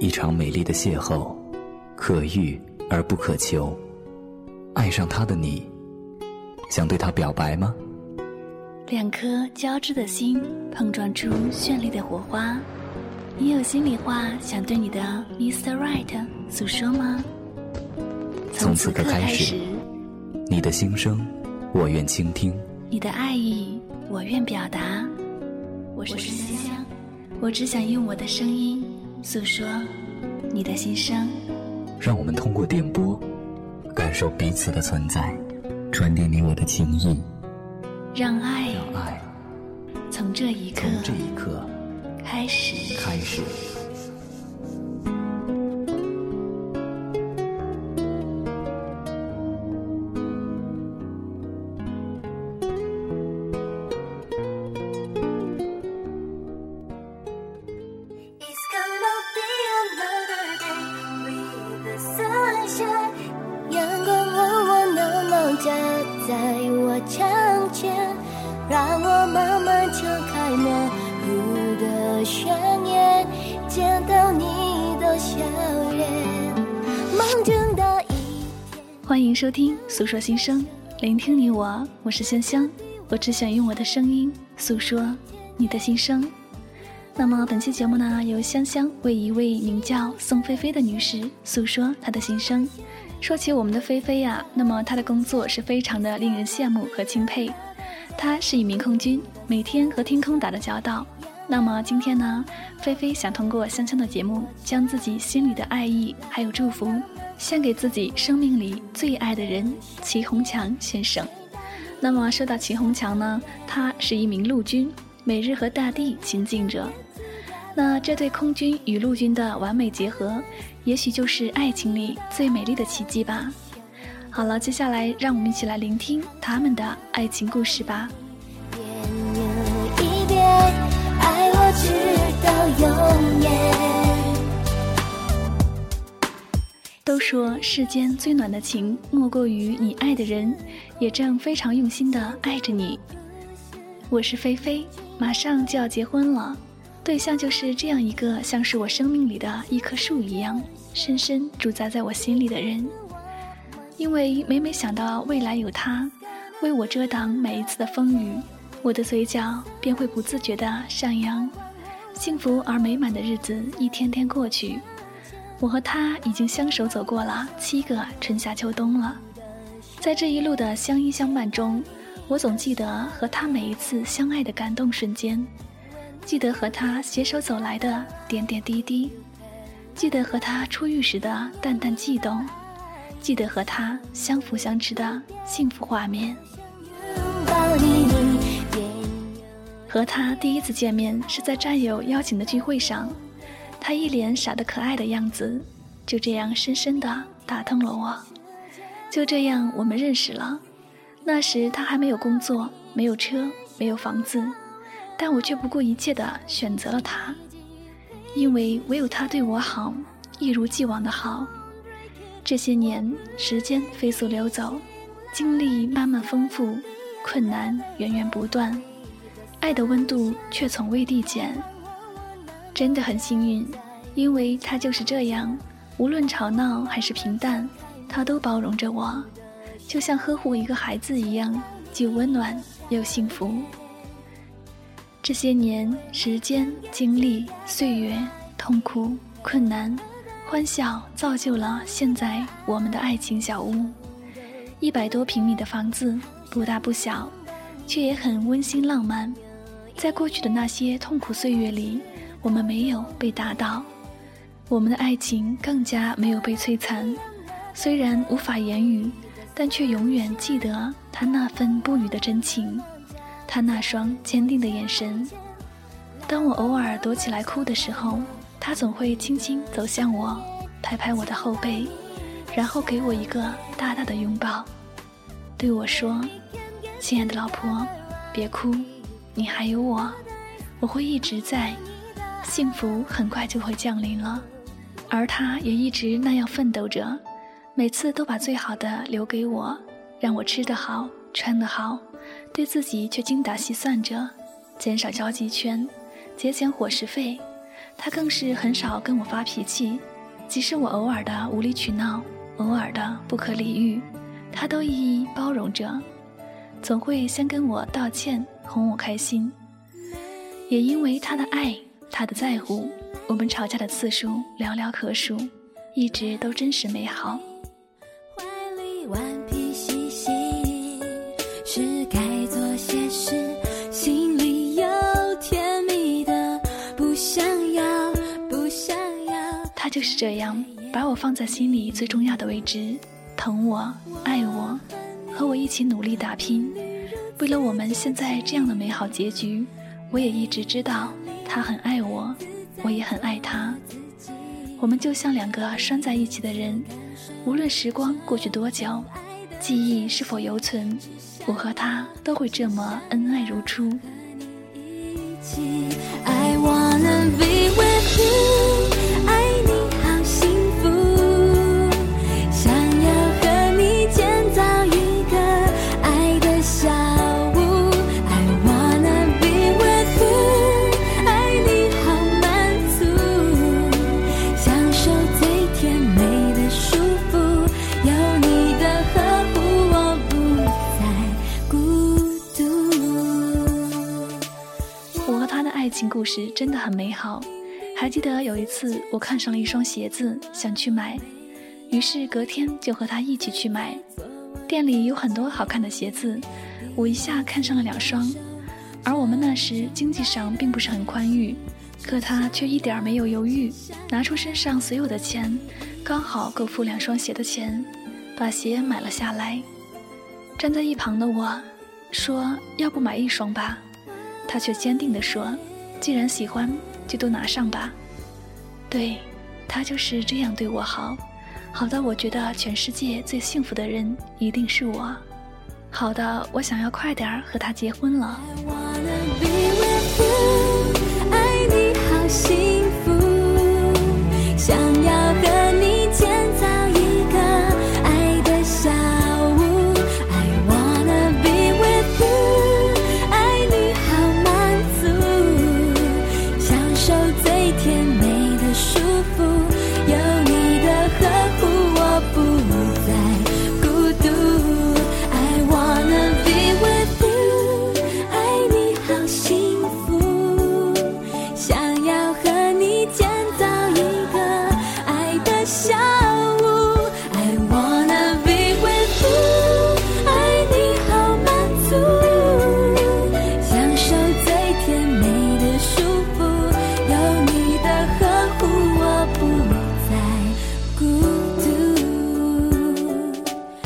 一场美丽的邂逅，可遇而不可求。爱上他的你，想对他表白吗？两颗交织的心碰撞出绚丽的火花，你有心里话想对你的 Mr. Right 诉说吗？从此刻开始，你的心声，我愿倾听；你的爱意，我愿表达。我是香香，我只想用我的声音诉说你的心声。让我们通过电波，感受彼此的存在，传递你我的情谊。让爱，让爱从这一刻，从这一刻开始，开始。收听诉说心声，聆听你我，我是香香，我只想用我的声音诉说你的心声。那么本期节目呢，由香香为一位名叫宋菲菲的女士诉说她的心声。说起我们的菲菲呀，那么她的工作是非常的令人羡慕和钦佩。她是一名空军，每天和天空打着交道。那么今天呢，菲菲想通过香香的节目，将自己心里的爱意还有祝福。献给自己生命里最爱的人齐红强先生。那么说到齐红强呢，他是一名陆军，每日和大地亲近着。那这对空军与陆军的完美结合，也许就是爱情里最美丽的奇迹吧。好了，接下来让我们一起来聆听他们的爱情故事吧。一遍，爱我直到永远。都说世间最暖的情，莫过于你爱的人，也正非常用心的爱着你。我是菲菲，马上就要结婚了，对象就是这样一个像是我生命里的一棵树一样，深深驻扎在我心里的人。因为每每想到未来有他，为我遮挡每一次的风雨，我的嘴角便会不自觉的上扬。幸福而美满的日子一天天过去。我和他已经相守走过了七个春夏秋冬了，在这一路的相依相伴中，我总记得和他每一次相爱的感动瞬间，记得和他携手走来的点点滴滴，记得和他初遇时的淡淡悸动，记得和他相扶相持的幸福画面。和他第一次见面是在战友邀请的聚会上。他一脸傻得可爱的样子，就这样深深地打动了我。就这样，我们认识了。那时他还没有工作，没有车，没有房子，但我却不顾一切地选择了他，因为唯有他对我好，一如既往的好。这些年，时间飞速流走，经历慢慢丰富，困难源源不断，爱的温度却从未递减。真的很幸运，因为他就是这样，无论吵闹还是平淡，他都包容着我，就像呵护一个孩子一样，既温暖又幸福。这些年，时间、经历、岁月、痛苦、困难、欢笑，造就了现在我们的爱情小屋。一百多平米的房子，不大不小，却也很温馨浪漫。在过去的那些痛苦岁月里。我们没有被打倒，我们的爱情更加没有被摧残。虽然无法言语，但却永远记得他那份不语的真情，他那双坚定的眼神。当我偶尔躲起来哭的时候，他总会轻轻走向我，拍拍我的后背，然后给我一个大大的拥抱，对我说：“亲爱的老婆，别哭，你还有我，我会一直在。”幸福很快就会降临了，而他也一直那样奋斗着，每次都把最好的留给我，让我吃得好，穿得好，对自己却精打细算着，减少交际圈，节俭伙食费。他更是很少跟我发脾气，即使我偶尔的无理取闹，偶尔的不可理喻，他都一一包容着，总会先跟我道歉，哄我开心。也因为他的爱，他的在乎，我们吵架的次数寥寥可数，一直都真实美好。他就是这样，把我放在心里最重要的位置，疼我、爱我，和我一起努力打拼。为了我们现在这样的美好结局，我也一直知道他很爱我，我也很爱他。我们就像两个拴在一起的人，无论时光过去多久，记忆是否犹存，我和他都会这么恩爱如初。故事真的很美好。还记得有一次，我看上了一双鞋子，想去买，于是隔天就和他一起去买。店里有很多好看的鞋子，我一下看上了两双。而我们那时经济上并不是很宽裕，可他却一点没有犹豫，拿出身上所有的钱，刚好够付两双鞋的钱，把鞋买了下来。站在一旁的我，说要不买一双吧，他却坚定地说。既然喜欢，就都拿上吧。对，他就是这样对我好，好到我觉得全世界最幸福的人一定是我，好的，我想要快点和他结婚了。爱你好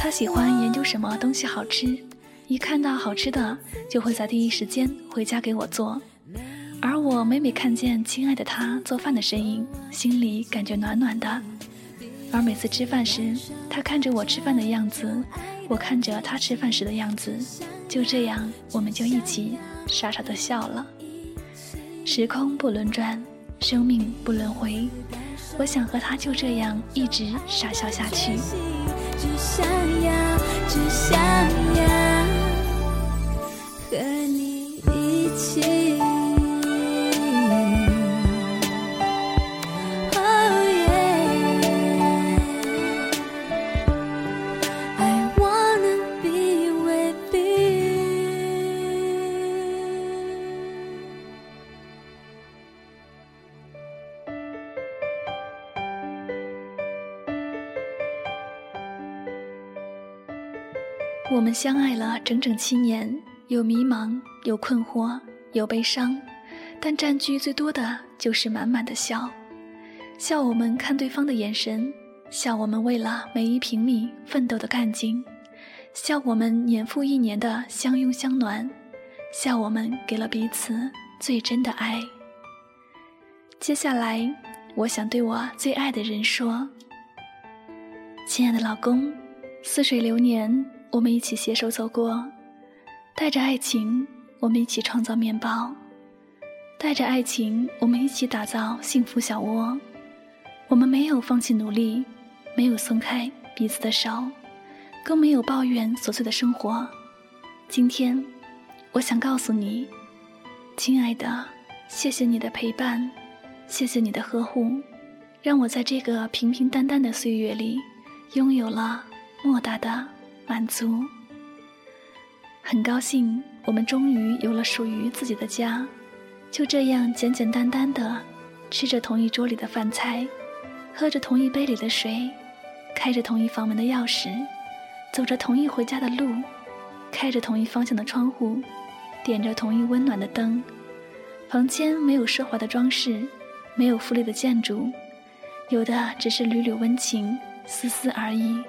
他喜欢研究什么东西好吃，一看到好吃的就会在第一时间回家给我做。而我每每看见亲爱的他做饭的身影，心里感觉暖暖的。而每次吃饭时，他看着我吃饭的样子，我看着他吃饭时的样子，就这样我们就一起傻傻的笑了。时空不轮转，生命不轮回，我想和他就这样一直傻笑下去。只想要，只想要和你一起。我们相爱了整整七年，有迷茫，有困惑，有悲伤，但占据最多的就是满满的笑。笑我们看对方的眼神，笑我们为了每一平米奋斗的干劲，笑我们年复一年的相拥相暖，笑我们给了彼此最真的爱。接下来，我想对我最爱的人说：“亲爱的老公，似水流年。”我们一起携手走过，带着爱情，我们一起创造面包；带着爱情，我们一起打造幸福小窝。我们没有放弃努力，没有松开彼此的手，更没有抱怨琐碎的生活。今天，我想告诉你，亲爱的，谢谢你的陪伴，谢谢你的呵护，让我在这个平平淡淡的岁月里，拥有了莫大的满足。很高兴，我们终于有了属于自己的家，就这样简简单单的，吃着同一桌里的饭菜，喝着同一杯里的水，开着同一房门的钥匙，走着同一回家的路，开着同一方向的窗户，点着同一温暖的灯。房间没有奢华的装饰，没有富丽的建筑，有的只是缕缕温情、丝丝而已。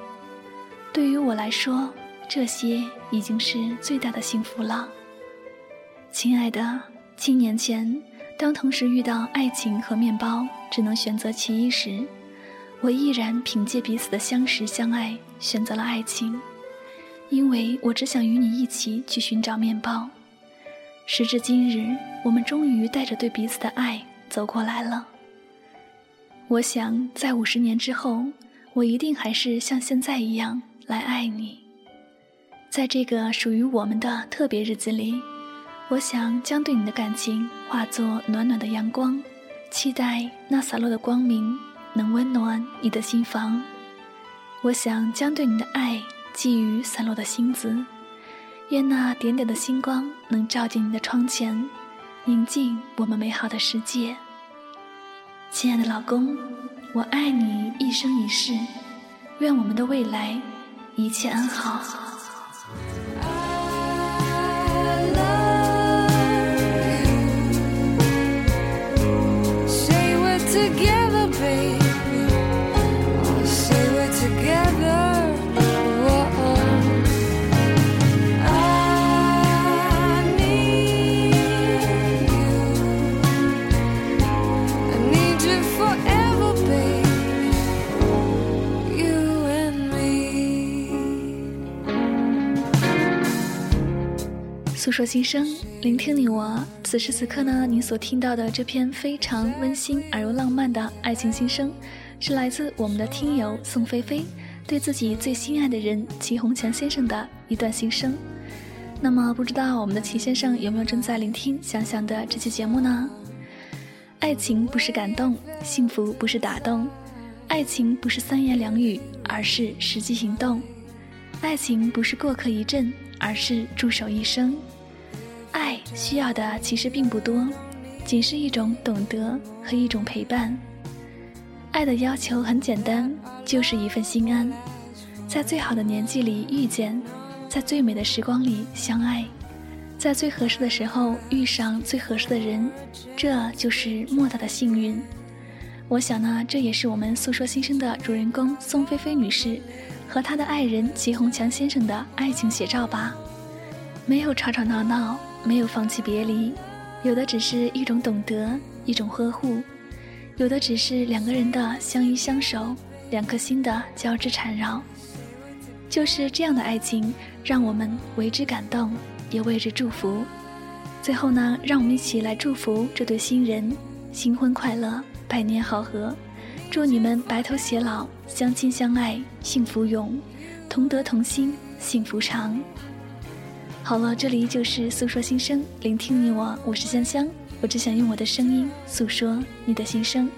对于我来说，这些已经是最大的幸福了。亲爱的，七年前，当同时遇到爱情和面包，只能选择其一时，我毅然凭借彼此的相识相爱，选择了爱情，因为我只想与你一起去寻找面包。时至今日，我们终于带着对彼此的爱走过来了。我想，在五十年之后，我一定还是像现在一样来爱你。在这个属于我们的特别日子里，我想将对你的感情化作暖暖的阳光，期待那洒落的光明能温暖你的心房。我想将对你的爱寄予散落的星子。愿那点点的星光能照进你的窗前，宁静我们美好的世界。亲爱的老公，我爱你一生一世，愿我们的未来一切安好。说心声，聆听你我。此时此刻呢，您所听到的这篇非常温馨而又浪漫的爱情心声，是来自我们的听友宋菲菲对自己最心爱的人齐红强先生的一段心声。那么，不知道我们的齐先生有没有正在聆听想想的这期节目呢？爱情不是感动，幸福不是打动，爱情不是三言两语，而是实际行动。爱情不是过客一阵，而是驻守一生。爱需要的其实并不多，仅是一种懂得和一种陪伴。爱的要求很简单，就是一份心安，在最好的年纪里遇见，在最美的时光里相爱，在最合适的时候遇上最合适的人，这就是莫大的幸运。我想呢，这也是我们诉说心声的主人公宋菲菲女士和她的爱人齐宏强先生的爱情写照吧。没有吵吵闹闹。没有放弃别离，有的只是一种懂得，一种呵护；有的只是两个人的相依相守，两颗心的交织缠绕。就是这样的爱情，让我们为之感动，也为之祝福。最后呢，让我们一起来祝福这对新人新婚快乐，百年好合。祝你们白头偕老，相亲相爱，幸福永，同德同心，幸福长。好了，这里就是诉说心声，聆听你我，我是香香，我只想用我的声音诉说你的心声。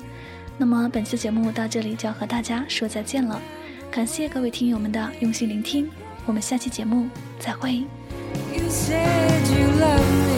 那么本期节目到这里就要和大家说再见了，感谢各位听友们的用心聆听，我们下期节目再会。You said love